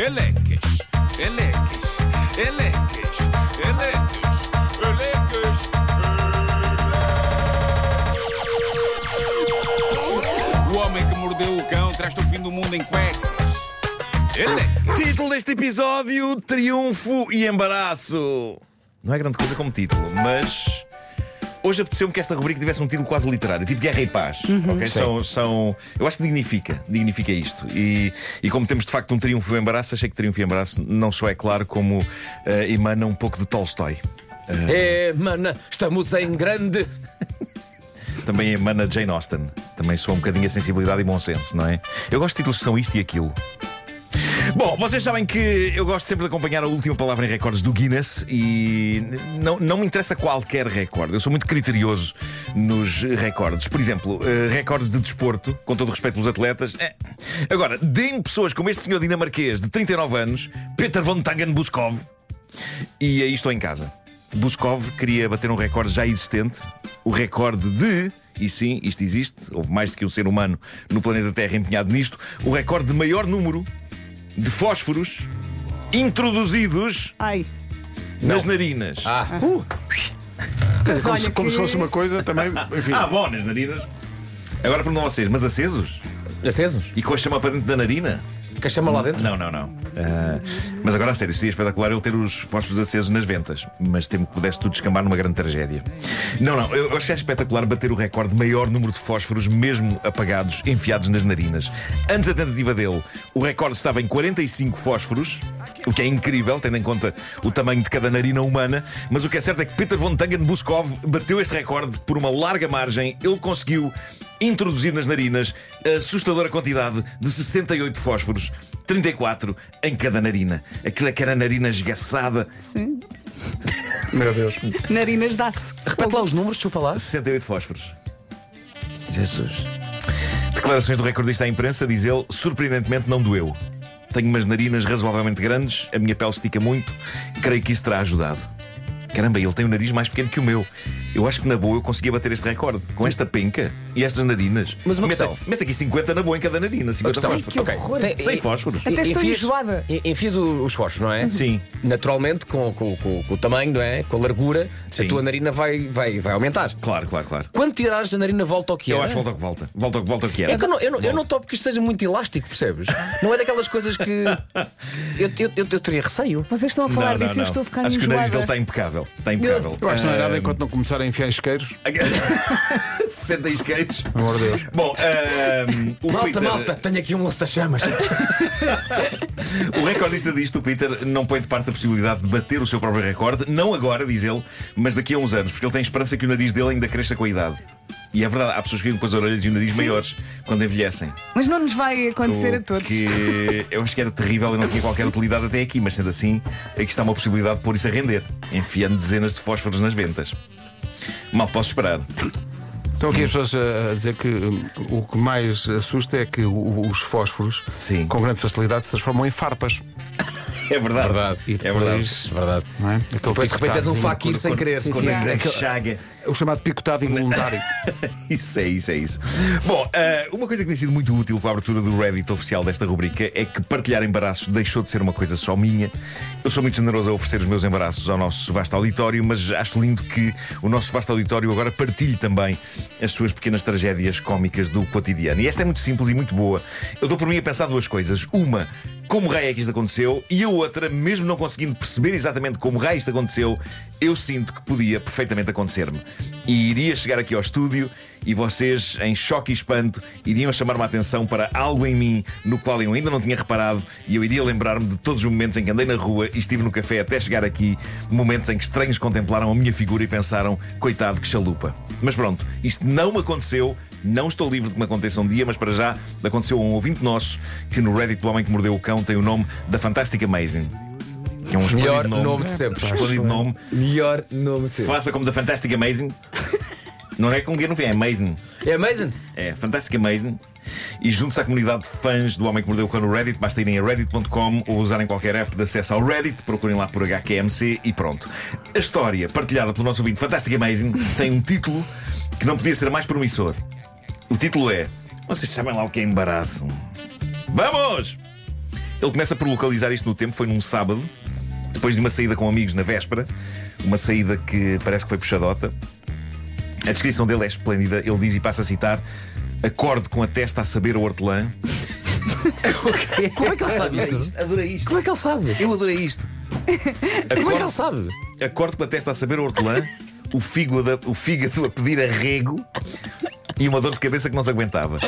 Elecas, elecas, elecas, elecas, elecas. O homem que mordeu o cão traz-te o fim do mundo em cuecas. Elecas. Título deste episódio: Triunfo e Embaraço. Não é grande coisa como título, mas. Hoje apeteceu-me que esta rubrica tivesse um título quase literário, tipo Guerra e Paz. ok? São, são, eu acho que dignifica, dignifica isto. E, e como temos de facto um triunfo e um embaraço, achei que triunfo e embaraço não só é claro como eh, emana um pouco de Tolstói. É, mana, estamos em grande. Também emana Jane Austen. Também soa um bocadinho a sensibilidade e bom senso, não é? Eu gosto de títulos que são isto e aquilo. Bom, vocês sabem que eu gosto sempre de acompanhar a última palavra em recordes do Guinness e não, não me interessa qualquer recorde. Eu sou muito criterioso nos recordes. Por exemplo, eh, recordes de desporto, com todo o respeito pelos atletas. eh. Agora, deem pessoas como este senhor dinamarquês de 39 anos, Peter von Tangen Buskov, e aí estou em casa. Buskov queria bater um recorde já existente, o recorde de. E sim, isto existe, houve mais do que um ser humano no planeta Terra empenhado nisto. O recorde de maior número de fósforos introduzidos Ai, nas narinas. Ah, mas Como, olha se, como que... se fosse uma coisa também. Enfim, Ah, bom, nas narinas. Agora perguntam vocês, mas acesos? acesos? E com a chama para dentro da narina? Quer chamar lá dentro? Não, não, não. Ah, mas agora, a sério, seria espetacular ele ter os fósforos acesos nas ventas. Mas temo que pudesse tudo descambar numa grande tragédia. Não, não, eu acho que é espetacular bater o recorde de maior número de fósforos, mesmo apagados, enfiados nas narinas. Antes da tentativa dele, o recorde estava em 45 fósforos. O que é incrível, tendo em conta o tamanho de cada narina humana. Mas o que é certo é que Peter von Tangen Buskov bateu este recorde por uma larga margem. Ele conseguiu introduzir nas narinas a assustadora quantidade de 68 fósforos, 34 em cada narina. Aquilo é que era narina esgaçada. Sim. meu Deus. Narinas dá-se. Repete lá os números, chupa lá. 68 fósforos. Jesus. Declarações do recordista à imprensa, diz ele, surpreendentemente não doeu. Tenho umas narinas razoavelmente grandes, a minha pele estica muito, creio que isso terá ajudado. Caramba, ele tem o nariz mais pequeno que o meu. Eu acho que na boa eu conseguia bater este recorde. Com esta penca e estas narinas. Mas uma mete, questão. mete aqui 50 na boa em cada narina. 50 questão- fósforos. Que horror. Tem- Sem fósforos. Até estou Enfias- enjoada. en- Enfias o- os fósforos, não é? Sim. Naturalmente, com, com- com- com o tamanho, não é? Com a largura, Sim. a tua narina vai, vai, vai aumentar. Claro, claro, claro. Quando tirares a narina, volta ao que Eu era. acho que volta ao que volta. Volta ao que volta ao que era. É que eu não, eu, não, eu não topo que isto seja muito elástico, percebes? Não é daquelas coisas que. Eu, eu, eu, eu teria receio. Vocês estão a falar disso e eu estou a ficar Acho que o nariz enjoada. dele está impecável. Está impecável. Eu acho que não é nada enquanto não começar a enfiar isqueiros. 60 isqueiros. Pelo amor de Deus. Bom, ahm, o Malta, Peter, malta, tenho aqui um lança-chamas. o recordista disto, o Peter, não põe de parte a possibilidade de bater o seu próprio recorde, não agora, diz ele, mas daqui a uns anos, porque ele tem esperança que o nariz dele ainda cresça com a idade. E é verdade, há pessoas que ficam com as orelhas e o nariz maiores quando envelhecem. Mas não nos vai acontecer a todos. Que eu acho que era terrível e não tinha qualquer utilidade até aqui, mas sendo assim, aqui está uma possibilidade de pôr isso a render, enfiando dezenas de fósforos nas ventas. Mal posso esperar. Estão aqui as pessoas a dizer que o que mais assusta é que os fósforos, Sim. com grande facilidade, se transformam em farpas. É verdade. Verdade. E É verdade. depois, Verdade. não é? Aquele Depois de repente és um faquir sem querer. Quando sim. é que chaga. O chamado picotado involuntário. Isso é isso, é isso. Bom, ah, uma coisa que tem sido muito útil com a abertura do Reddit oficial desta rubrica é que partilhar embaraços deixou de ser uma coisa só minha. Eu sou muito generoso a oferecer os meus embaraços ao nosso vasto auditório, mas acho lindo que o nosso vasto auditório agora partilhe também as suas pequenas tragédias cómicas do cotidiano. E esta é muito simples e muito boa. Eu dou por mim a pensar duas coisas. Uma, como raio é que isto aconteceu? E a outra, mesmo não conseguindo perceber exatamente como raio isto aconteceu, eu sinto que podia perfeitamente acontecer-me. E iria chegar aqui ao estúdio e vocês, em choque e espanto, iriam chamar-me a atenção para algo em mim no qual eu ainda não tinha reparado e eu iria lembrar-me de todos os momentos em que andei na rua e estive no café até chegar aqui, momentos em que estranhos contemplaram a minha figura e pensaram, coitado, que chalupa. Mas pronto, isto não me aconteceu. Não estou livre de que me aconteça um dia, mas para já aconteceu a um ouvinte nosso que no Reddit do Homem que Mordeu o Cão tem o nome da Fantastic Amazing. Que é um Melhor esplêndido nome de sempre. Esplêndido nome. Melhor nome de sempre. Faça como da Fantastic Amazing. Não é com G no fim, é Amazing. É amazing. É Fantastic Amazing. E junte-se à comunidade de fãs do Homem que Mordeu o Cão no Reddit. Basta irem a reddit.com ou usarem qualquer app de acesso ao Reddit. Procurem lá por HQMC e pronto. A história partilhada pelo nosso ouvinte Fantastic Amazing tem um título que não podia ser mais promissor. O título é Vocês sabem lá o que é embaraço? Vamos! Ele começa por localizar isto no tempo, foi num sábado, depois de uma saída com amigos na véspera, uma saída que parece que foi puxadota. A descrição dele é esplêndida. Ele diz e passa a citar: acorde com a testa a saber o hortelã. Como é que ele sabe isto? Adorei isto. Como é que ele sabe? Eu adorei isto. Como é que ele sabe? Acorde com a testa a saber o hortelã, o fígado, a, o fígado a pedir arrego e uma dor de cabeça que não se aguentava.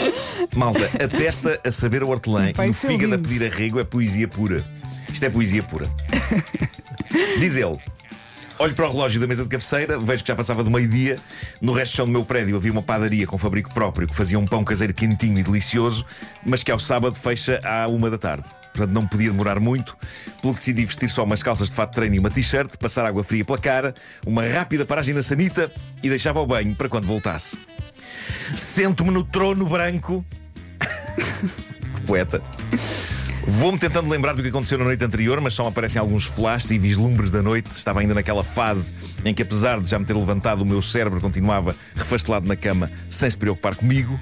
Malta, a testa a saber o hortelã Vai e o fígado a lindo. pedir arrego é poesia pura. Isto é poesia pura. Diz ele. Olho para o relógio da mesa de cabeceira, vejo que já passava do meio-dia. No resto do chão do meu prédio havia uma padaria com fabrico próprio que fazia um pão caseiro quentinho e delicioso, mas que ao sábado fecha à uma da tarde. Portanto, não podia demorar muito, pelo que decidi vestir só umas calças de fato de treino e uma t-shirt, passar água fria pela cara, uma rápida paragem na sanita e deixava o banho para quando voltasse. Sento-me no trono branco. poeta. Vou-me tentando lembrar do que aconteceu na noite anterior, mas só aparecem alguns flashes e vislumbres da noite. Estava ainda naquela fase em que, apesar de já me ter levantado, o meu cérebro continuava refastelado na cama sem se preocupar comigo.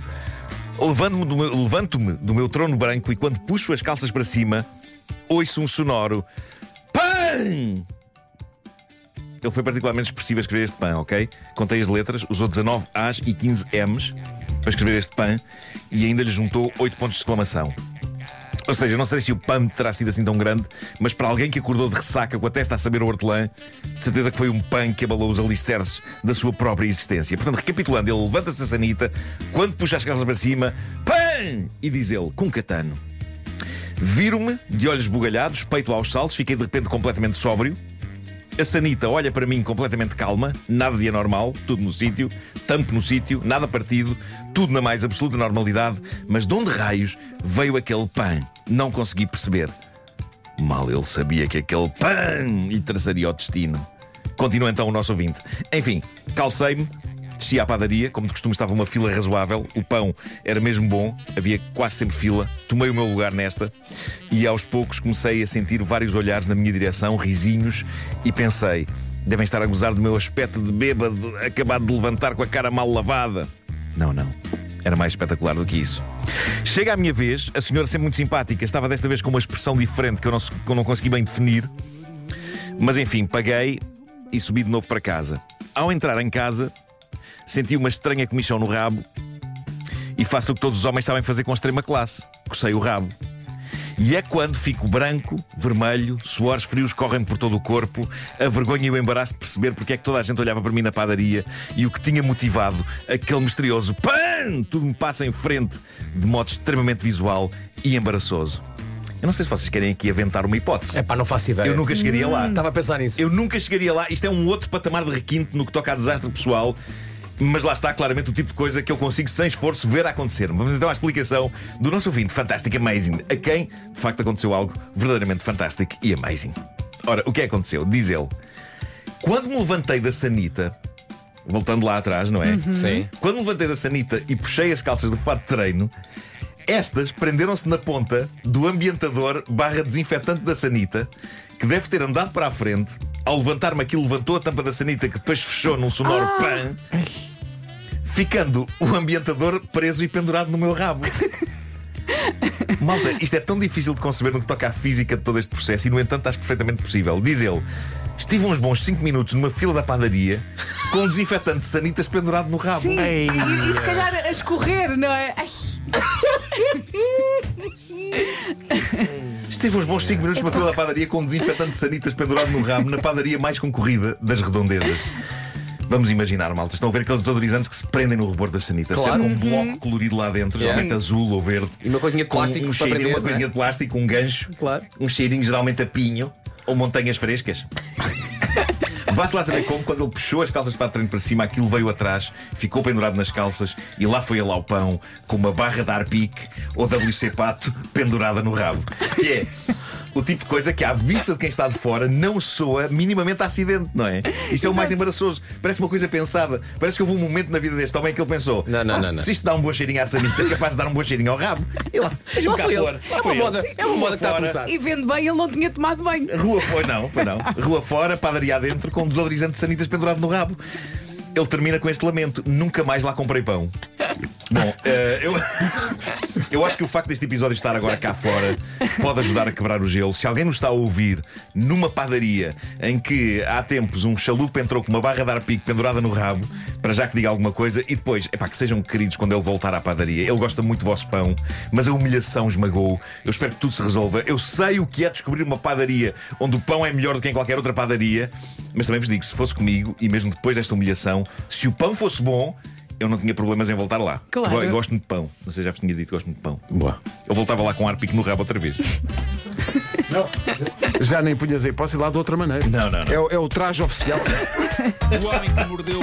Levanto-me do meu, levanto-me do meu trono branco e, quando puxo as calças para cima, ouço um sonoro PAN! Ele foi particularmente expressivo a escrever este PAN, ok? Contei as letras, usou 19 As e 15 Ms para escrever este PAN e ainda lhe juntou 8 pontos de exclamação. Ou seja, não sei se o PAM terá sido assim tão grande, mas para alguém que acordou de ressaca com a testa a saber o hortelã, de certeza que foi um PAM que abalou os alicerces da sua própria existência. Portanto, recapitulando, ele levanta-se a sanita, quando puxa as calças para cima, PAM! E diz ele, com catano. Viro-me, de olhos bugalhados, peito aos saltos, fiquei de repente completamente sóbrio. A Sanita olha para mim completamente calma, nada de anormal, tudo no sítio, tampo no sítio, nada partido, tudo na mais absoluta normalidade, mas de onde raios veio aquele pan? Não consegui perceber. Mal ele sabia que aquele pan lhe traçaria o destino. Continua então o nosso ouvinte. Enfim, calcei-me, desci à padaria, como de costume estava uma fila razoável, o pão era mesmo bom, havia quase sempre fila, tomei o meu lugar nesta e aos poucos comecei a sentir vários olhares na minha direção, risinhos, e pensei: devem estar a gozar do meu aspecto de bêbado, acabado de levantar com a cara mal lavada. Não, não. Era mais espetacular do que isso. Chega a minha vez, a senhora sempre muito simpática, estava desta vez com uma expressão diferente que eu não, que eu não consegui bem definir. Mas enfim, paguei e subi de novo para casa. Ao entrar em casa, senti uma estranha comichão no rabo e faço o que todos os homens sabem fazer com extrema classe: cocei o rabo. E é quando fico branco, vermelho, suores frios correm por todo o corpo, a vergonha e o embaraço de perceber porque é que toda a gente olhava para mim na padaria e o que tinha motivado aquele misterioso PAN! Tudo me passa em frente de modo extremamente visual e embaraçoso. Eu não sei se vocês querem aqui aventar uma hipótese. É pá, não faço ideia. Eu nunca chegaria lá. Estava a pensar nisso. Eu nunca chegaria lá. Isto é um outro patamar de requinte no que toca a desastre pessoal. Mas lá está claramente o tipo de coisa que eu consigo sem esforço ver a acontecer. Vamos então à explicação do nosso ouvinte Fantastic Amazing, a quem de facto aconteceu algo verdadeiramente fantástico e amazing. Ora, o que é que aconteceu? Diz ele: Quando me levantei da sanita, voltando lá atrás, não é? Sim. Quando me levantei da sanita e puxei as calças do fato de treino, estas prenderam-se na ponta do ambientador barra desinfetante da sanita, que deve ter andado para a frente. Ao levantar-me aquilo, levantou a tampa da sanita, que depois fechou num sonoro pan, ficando o ambientador preso e pendurado no meu rabo. Malta, isto é tão difícil de conceber no que toca à física de todo este processo e, no entanto, acho perfeitamente possível. Diz ele: Estive uns bons 5 minutos numa fila da padaria com um desinfetante de sanitas pendurado no rabo. Sim, e, e se calhar a escorrer, não é? Ai, Esteve uns bons 5 minutos numa fila da padaria com um desinfetante de sanitas pendurado no rabo na padaria mais concorrida das redondezas. Vamos imaginar, malta. Estão a ver aqueles desodorizantes que se prendem no rebor das sanitas, Claro. sempre com um bloco colorido lá dentro, Yeah. geralmente azul ou verde. E uma coisinha de plástico um cheirinho, prender, uma coisinha é? de plástico, um gancho, Claro. um cheirinho geralmente a pinho ou montanhas frescas. Vá-se lá saber como, quando ele puxou as calças para treino para cima, aquilo veio atrás, ficou pendurado nas calças e lá foi ele ao pão com uma barra de Arpic ou WC Pato pendurada no rabo. Que é o tipo de coisa que, à vista de quem está de fora, não soa minimamente a acidente, não é? Isso é o mais embaraçoso. Parece uma coisa pensada. Parece que houve um momento na vida deste homem que ele pensou: Não, não, "Ah, não, não. Se isto dá um bom cheirinho à sanita, é capaz de dar um bom cheirinho ao rabo. E lá, foi ele. pôr. Lá É uma foi ele. moda- é uma moda que está a fora, começar. E vendo bem, ele não tinha tomado banho. Rua fora, não, foi não. Rua fora, padaria adentro, com um desodorizante de sanitas pendurado no rabo. Ele termina com este lamento: nunca mais lá comprei pão. Bom, eh, eu. Eu acho que o facto deste episódio estar agora cá fora pode ajudar a quebrar o gelo. Se alguém nos está a ouvir numa padaria em que há tempos um chalupa entrou com uma barra de arpico pendurada no rabo, para já que diga alguma coisa, e depois, epá, que sejam queridos quando ele voltar à padaria. Ele gosta muito do vosso pão, mas a humilhação esmagou. Eu espero que tudo se resolva. Eu sei o que é descobrir uma padaria onde o pão é melhor do que em qualquer outra padaria, mas também vos digo, se fosse comigo, e mesmo depois desta humilhação, se o pão fosse bom, eu não tinha problemas em voltar lá. Claro. Eu gosto muito de pão. Não sei, já vos tinha dito, gosto muito de pão. Boa. Eu voltava lá com ar pico no rabo outra vez. Já nem punhas aí, posso ir lá de outra maneira. Não, não, não. É, o- é o traje oficial. O homem que mordeu